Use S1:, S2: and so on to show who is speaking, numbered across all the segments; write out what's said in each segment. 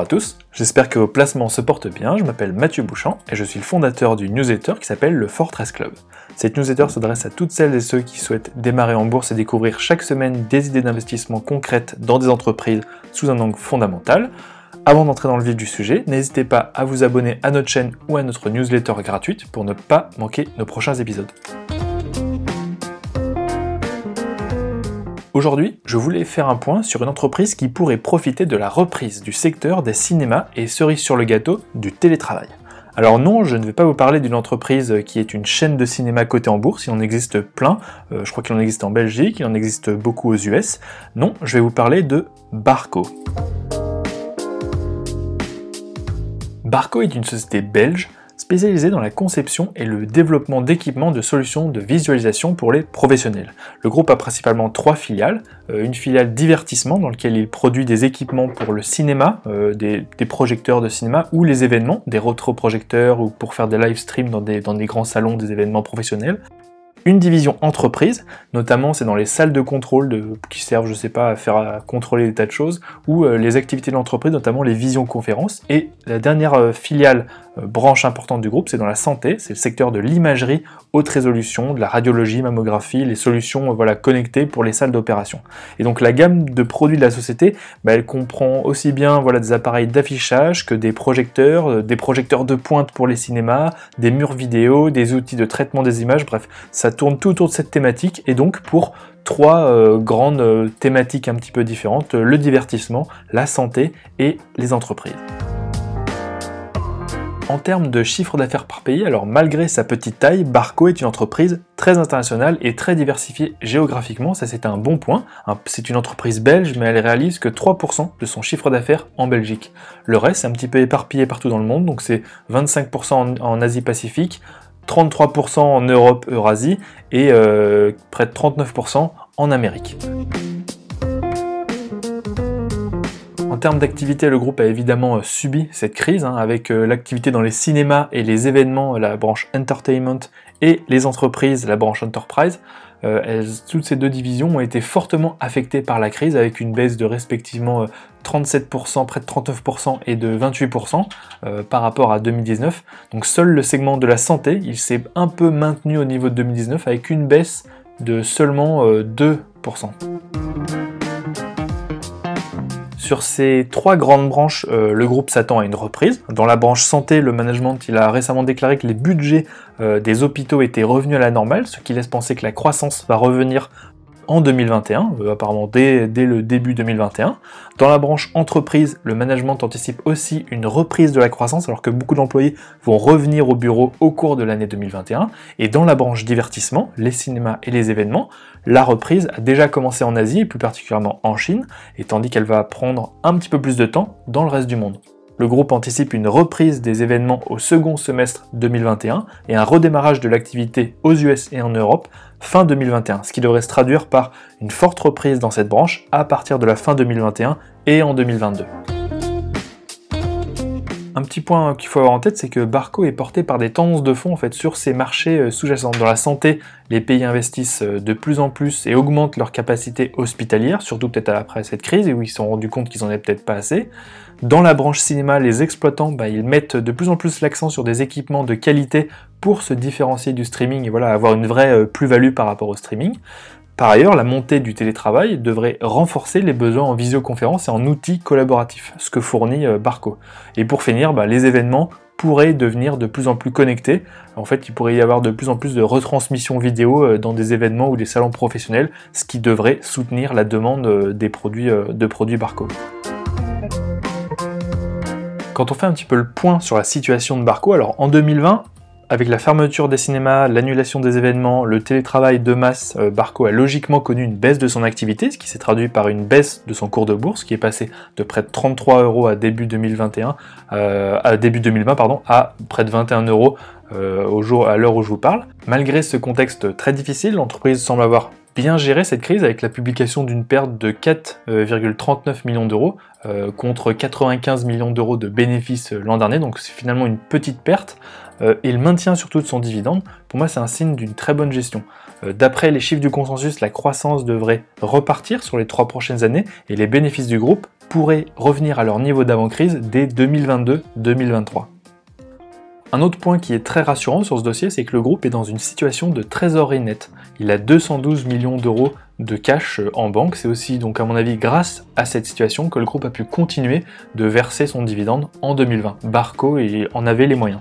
S1: À tous, j'espère que vos placements se portent bien. Je m'appelle Mathieu Bouchant et je suis le fondateur du newsletter qui s'appelle le Fortress Club. Cette newsletter s'adresse à toutes celles et ceux qui souhaitent démarrer en bourse et découvrir chaque semaine des idées d'investissement concrètes dans des entreprises sous un angle fondamental. Avant d'entrer dans le vif du sujet, n'hésitez pas à vous abonner à notre chaîne ou à notre newsletter gratuite pour ne pas manquer nos prochains épisodes. Aujourd'hui, je voulais faire un point sur une entreprise qui pourrait profiter de la reprise du secteur des cinémas et cerise sur le gâteau du télétravail. Alors non, je ne vais pas vous parler d'une entreprise qui est une chaîne de cinéma cotée en bourse, il en existe plein, euh, je crois qu'il en existe en Belgique, il en existe beaucoup aux US. Non, je vais vous parler de Barco. Barco est une société belge spécialisé dans la conception et le développement d'équipements de solutions de visualisation pour les professionnels. Le groupe a principalement trois filiales. Euh, une filiale divertissement dans laquelle il produit des équipements pour le cinéma, euh, des, projecteurs de cinéma ou les événements, des rétroprojecteurs ou pour faire des live streams dans des, grands salons, des événements professionnels une division entreprise, notamment c'est dans les salles de contrôle qui servent, je sais pas, à faire contrôler des tas de choses, ou euh, les activités de l'entreprise, notamment les visioconférences. Et la dernière filiale branche importante du groupe, c'est dans la santé, c'est le secteur de l'imagerie haute résolution, de la radiologie, mammographie, les solutions euh, voilà, connectées pour les salles d'opération. Et donc la gamme de produits de la société, bah, elle comprend aussi bien voilà, des appareils d'affichage que des projecteurs, euh, des projecteurs de pointe pour les cinémas, des murs vidéo, des outils de traitement des images, bref, ça tourne tout autour de cette thématique et donc pour trois grandes thématiques un petit peu différentes, le divertissement, la santé et les entreprises. En termes de chiffre d'affaires par pays, alors malgré sa petite taille, Barco est une entreprise très internationale et très diversifiée géographiquement, ça c'est un bon point. C'est une entreprise belge, mais elle réalise que 3% de son chiffre d'affaires en Belgique. Le reste est un petit peu éparpillé partout dans le monde, donc c'est 25% en, Asie-Pacifique, 33% en Europe, Eurasie et euh, près de 39% en Amérique. En termes d'activité, le groupe a évidemment euh, subi cette crise, hein, avec euh, l'activité dans les cinémas et les événements, la branche entertainment, et les entreprises, la branche enterprise. Euh, toutes ces deux divisions ont été fortement affectées par la crise, avec une baisse de respectivement 37%, près de 39% et de 28% par rapport à 2019. Donc seul le segment de la santé, il s'est un peu maintenu au niveau de 2019, avec une baisse de seulement 2%. Sur ces trois grandes branches, euh, le groupe s'attend à une reprise. Dans la branche santé, le management a récemment déclaré que les budgets euh, des hôpitaux étaient revenus à la normale, ce qui laisse penser que la croissance va revenir en 2021, euh, apparemment dès, le début 2021. Dans la branche entreprise, le management anticipe aussi une reprise de la croissance alors que beaucoup d'employés vont revenir au bureau au cours de l'année 2021. Et dans la branche divertissement, les cinémas et les événements, la reprise a déjà commencé en Asie et plus particulièrement en Chine, et tandis qu'elle va prendre un petit peu plus de temps dans le reste du monde. Le groupe anticipe une reprise des événements au second semestre 2021 et un redémarrage de l'activité aux US et en Europe fin 2021, ce qui devrait se traduire par une forte reprise dans cette branche à partir de la fin 2021 et en 2022. Un petit point qu'il faut avoir en tête, c'est que Barco est porté par des tendances de fond en sur ces marchés euh, sous-jacents. Dans la santé, les pays investissent euh, de plus en plus et augmentent leur capacité hospitalière, surtout peut-être après cette crise où ils se sont rendus compte qu'ils en avaient peut-être pas assez. Dans la branche cinéma, les exploitants, bah, mettent de plus en plus l'accent sur des équipements de qualité pour se différencier du streaming et voilà, avoir une vraie euh, plus-value par rapport au streaming. Par ailleurs, la montée du télétravail devrait renforcer les besoins en visioconférence et en outils collaboratifs, ce que fournit euh, Barco. Et pour finir, bah, les événements pourraient devenir de plus en plus connectés. En fait, il pourrait y avoir de plus en plus de retransmissions vidéo euh, dans des événements ou des salons professionnels, ce qui devrait soutenir la demande de produits Barco. Quand on fait un petit peu le point sur la situation de Barco, alors en 2020, avec la fermeture des cinémas, l'annulation des événements, le télétravail de masse, euh, Barco a logiquement connu une baisse de son activité, ce qui s'est traduit par une baisse de son cours de bourse, qui est passé de près de 33 euros à début 2021, euh, à début 2020 pardon, à près de 21 euros euh, au jour, à l'heure où je vous parle. Malgré ce contexte très difficile, l'entreprise semble avoir bien géré cette crise avec la publication d'une perte de 4,39 millions d'euros contre 95 millions d'euros de bénéfices l'an dernier, donc c'est finalement une petite perte euh, et le maintien surtout de son dividende, pour moi c'est un signe d'une très bonne gestion. Euh, d'après les chiffres du consensus, la croissance devrait repartir sur les trois prochaines années et les bénéfices du groupe pourraient revenir à leur niveau d'avant-crise dès 2022-2023. Un autre point qui est très rassurant sur ce dossier, c'est que le groupe est dans une situation de trésorerie nette. Il a 212 millions d'euros de cash en banque. C'est aussi, donc à mon avis, grâce à cette situation que le groupe a pu continuer de verser son dividende en 2020. Barco en avait les moyens.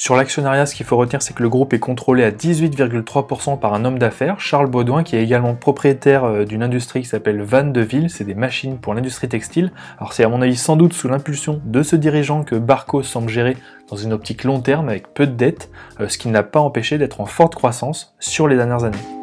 S1: Sur l'actionnariat, ce qu'il faut retenir, c'est que le groupe est contrôlé à 18,3% par un homme d'affaires, Charles Baudouin, qui est également propriétaire euh, d'une industrie qui s'appelle Van de Ville, c'est des machines pour l'industrie textile. Alors c'est à mon avis sans doute sous l'impulsion de ce dirigeant que Barco semble gérer dans une optique long terme avec peu de dettes, euh, ce qui n'a pas empêché d'être en forte croissance sur les dernières années.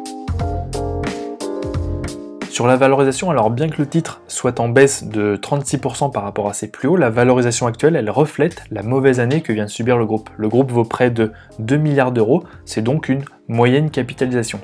S1: Sur la valorisation, alors bien que le titre soit en baisse de 36% par rapport à ses plus hauts, la valorisation actuelle, elle reflète la mauvaise année que vient de subir le groupe. Le groupe vaut près de 2 milliards d'euros, c'est donc une moyenne capitalisation.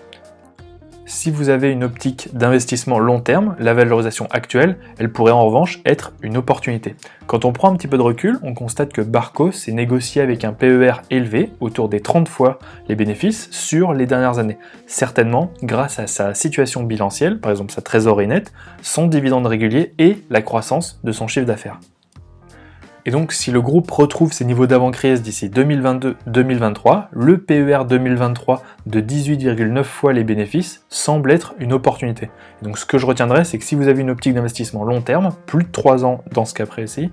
S1: Si vous avez une optique d'investissement long terme, la valorisation actuelle, elle pourrait en revanche être une opportunité. Quand on prend un petit peu de recul, on constate que Barco s'est négocié avec un PER élevé, autour des 30 fois les bénéfices, sur les dernières années. Certainement grâce à sa situation bilancielle, par exemple sa trésorerie nette, son dividende régulier et la croissance de son chiffre d'affaires. Et donc, si le groupe retrouve ses niveaux d'avant-crise d'ici 2022-2023, le PER 2023 de 18,9 fois les bénéfices semble être une opportunité. donc, ce que je retiendrai, c'est que si vous avez une optique d'investissement long terme, plus de 3 ans dans ce cas précis,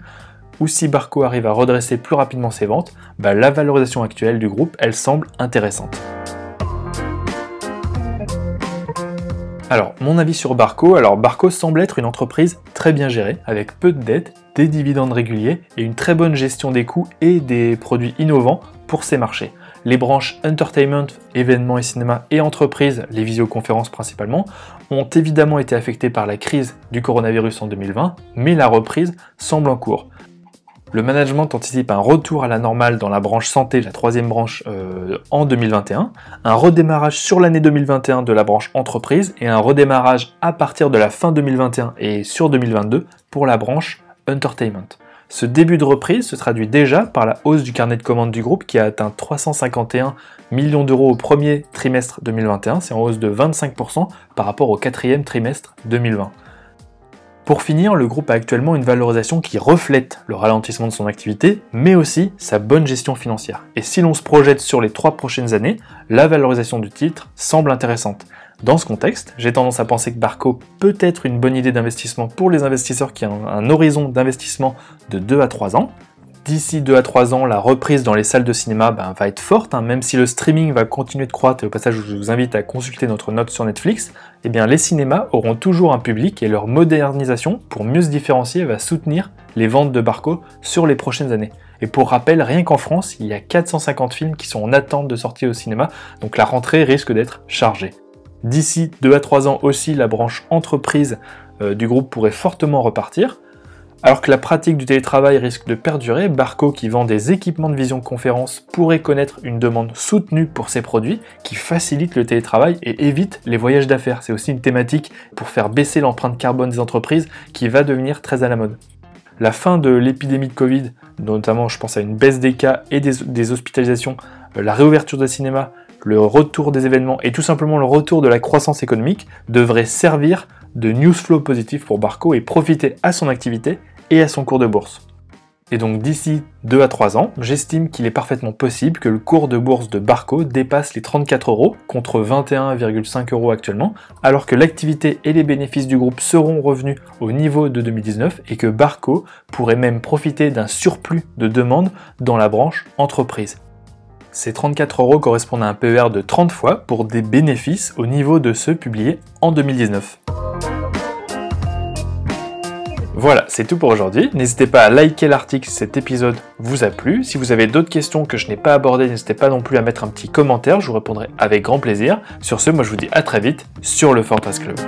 S1: ou si Barco arrive à redresser plus rapidement ses ventes, bah, la valorisation actuelle du groupe, elle semble intéressante. Alors, mon avis sur Barco, alors Barco semble être une entreprise très bien gérée, avec peu de dettes, des dividendes réguliers et une très bonne gestion des coûts et des produits innovants pour ses marchés. Les branches entertainment, événements et cinéma et entreprises, les visioconférences principalement, ont évidemment été affectées par la crise du coronavirus en 2020, mais la reprise semble en cours. Le management anticipe un retour à la normale dans la branche santé, la troisième branche, euh, en 2021, un redémarrage sur l'année 2021 de la branche entreprise et un redémarrage à partir de la fin 2021 et sur 2022 pour la branche entertainment. Ce début de reprise se traduit déjà par la hausse du carnet de commandes du groupe qui a atteint 351 millions d'euros au premier trimestre 2021, c'est en hausse de 25% par rapport au quatrième trimestre 2020. Pour finir, le groupe a actuellement une valorisation qui reflète le ralentissement de son activité, mais aussi sa bonne gestion financière. Et si l'on se projette sur les trois prochaines années, la valorisation du titre semble intéressante. Dans ce contexte, j'ai tendance à penser que Barco peut être une bonne idée d'investissement pour les investisseurs qui ont un horizon d'investissement de 2 à 3 ans, d'ici 2 à 3 ans, la reprise dans les salles de cinéma ben, va être forte, hein. même si le streaming va continuer de croître, et au passage je vous invite à consulter notre note sur Netflix, eh bien les cinémas auront toujours un public et leur modernisation, pour mieux se différencier, va soutenir les ventes de Barco sur les prochaines années. Et pour rappel, rien qu'en France, il y a 450 films qui sont en attente de sortie au cinéma, donc la rentrée risque d'être chargée. D'ici 2 à 3 ans aussi, la branche entreprise euh, du groupe pourrait fortement repartir. Alors que la pratique du télétravail risque de perdurer, Barco, qui vend des équipements de visioconférence, pourrait connaître une demande soutenue pour ses produits qui facilitent le télétravail et évite les voyages d'affaires. C'est aussi une thématique pour faire baisser l'empreinte carbone des entreprises qui va devenir très à la mode. La fin de l'épidémie de Covid, notamment je pense à une baisse des cas et des, hospitalisations, euh, la réouverture des cinémas, le retour des événements et tout simplement le retour de la croissance économique devrait servir de news flow positif pour Barco et profiter à son activité et à son cours de bourse. Et donc d'ici 2 à 3 ans, j'estime qu'il est parfaitement possible que le cours de bourse de Barco dépasse les 34 euros contre 21,5 euros actuellement, alors que l'activité et les bénéfices du groupe seront revenus au niveau de 2019 et que Barco pourrait même profiter d'un surplus de demande dans la branche entreprise. Ces 34 euros correspondent à un PER de 30 fois pour des bénéfices au niveau de ceux publiés en 2019. Voilà, c'est tout pour aujourd'hui. N'hésitez pas à liker l'article si cet épisode vous a plu. Si vous avez d'autres questions que je n'ai pas abordées, n'hésitez pas non plus à mettre un petit commentaire, je vous répondrai avec grand plaisir. Sur ce, moi je vous dis à très vite sur le Fortress Club.